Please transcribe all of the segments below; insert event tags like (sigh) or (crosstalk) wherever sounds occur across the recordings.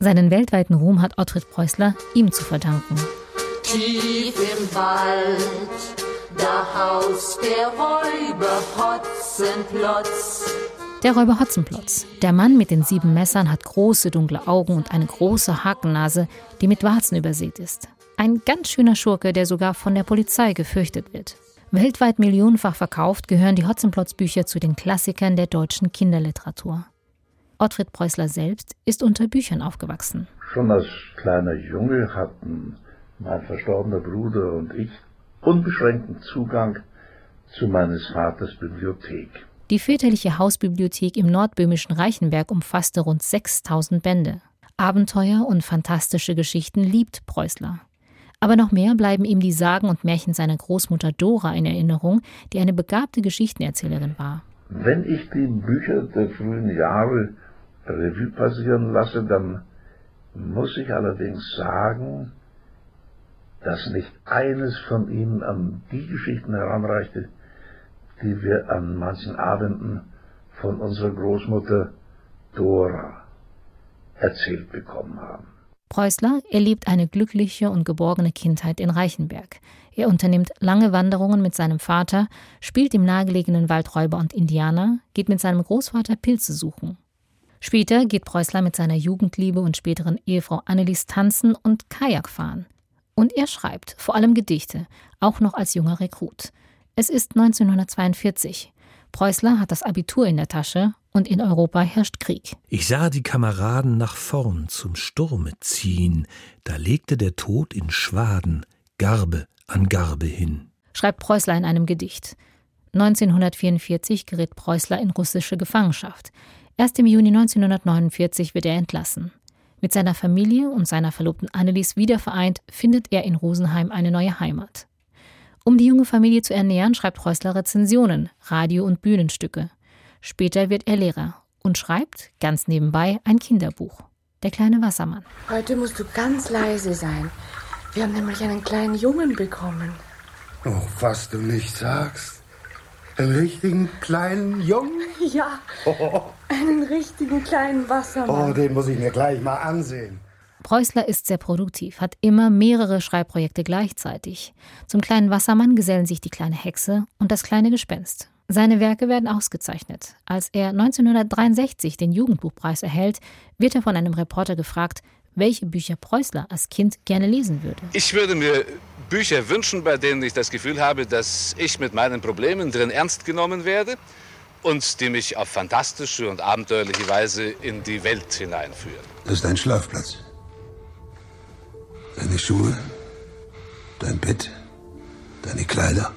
Seinen weltweiten Ruhm hat Ottfried Preußler ihm zu verdanken. Tief im Wald, da haust der Räuber Hotzenplotz. Der Räuber Hotzenplotz. Der Mann mit den sieben Messern hat große dunkle Augen und eine große Hakennase, die mit Warzen übersät ist. Ein ganz schöner Schurke, der sogar von der Polizei gefürchtet wird. Weltweit millionenfach verkauft, gehören die Hotzenplotz-Bücher zu den Klassikern der deutschen Kinderliteratur. Ottfried Preußler selbst ist unter Büchern aufgewachsen. Schon als kleiner Junge hatten mein verstorbener Bruder und ich unbeschränkten Zugang zu meines Vaters Bibliothek. Die väterliche Hausbibliothek im nordböhmischen Reichenberg umfasste rund 6000 Bände. Abenteuer und fantastische Geschichten liebt Preußler. Aber noch mehr bleiben ihm die Sagen und Märchen seiner Großmutter Dora in Erinnerung, die eine begabte Geschichtenerzählerin war. Wenn ich die Bücher der frühen Jahre Revue passieren lasse, dann muss ich allerdings sagen, dass nicht eines von ihnen an die Geschichten heranreichte, die wir an manchen Abenden von unserer Großmutter Dora erzählt bekommen haben. Preußler erlebt eine glückliche und geborgene Kindheit in Reichenberg. Er unternimmt lange Wanderungen mit seinem Vater, spielt im nahegelegenen Wald Räuber und Indianer, geht mit seinem Großvater Pilze suchen. Später geht Preußler mit seiner Jugendliebe und späteren Ehefrau Annelies tanzen und Kajak fahren. Und er schreibt, vor allem Gedichte, auch noch als junger Rekrut. Es ist 1942. Preußler hat das Abitur in der Tasche und in Europa herrscht Krieg. Ich sah die Kameraden nach vorn zum Sturme ziehen, da legte der Tod in Schwaden Garbe an Garbe hin. Schreibt Preußler in einem Gedicht. 1944 gerät Preußler in russische Gefangenschaft. Erst im Juni 1949 wird er entlassen. Mit seiner Familie und seiner Verlobten Annelies wiedervereint findet er in Rosenheim eine neue Heimat. Um die junge Familie zu ernähren, schreibt Preußler Rezensionen, Radio- und Bühnenstücke. Später wird er Lehrer und schreibt, ganz nebenbei, ein Kinderbuch. Der kleine Wassermann. Heute musst du ganz leise sein. Wir haben nämlich einen kleinen Jungen bekommen. Oh, was du nicht sagst. Einen richtigen kleinen Jungen? (laughs) Ja, einen richtigen kleinen Wassermann. Oh, den muss ich mir gleich mal ansehen. Preußler ist sehr produktiv, hat immer mehrere Schreibprojekte gleichzeitig. Zum kleinen Wassermann gesellen sich die kleine Hexe und das kleine Gespenst. Seine Werke werden ausgezeichnet. Als er 1963 den Jugendbuchpreis erhält, wird er von einem Reporter gefragt, welche Bücher Preußler als Kind gerne lesen würde. Ich würde mir Bücher wünschen, bei denen ich das Gefühl habe, dass ich mit meinen Problemen drin ernst genommen werde und die mich auf fantastische und abenteuerliche Weise in die Welt hineinführen. Das ist dein Schlafplatz. Deine Schuhe, dein Bett, deine Kleider.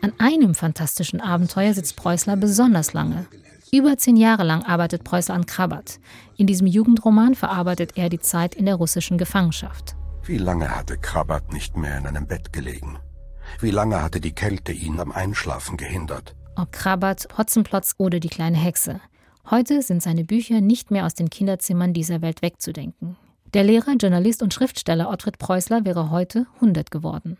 An einem fantastischen Abenteuer sitzt Preußler besonders lange. Über zehn Jahre lang arbeitet Preußler an Krabat. In diesem Jugendroman verarbeitet er die Zeit in der russischen Gefangenschaft. Wie lange hatte Krabat nicht mehr in einem Bett gelegen? Wie lange hatte die Kälte ihn am Einschlafen gehindert? Ob Krabat, Hotzenplotz oder die kleine Hexe. Heute sind seine Bücher nicht mehr aus den Kinderzimmern dieser Welt wegzudenken. Der Lehrer, Journalist und Schriftsteller Ottfried Preußler wäre heute 100 geworden.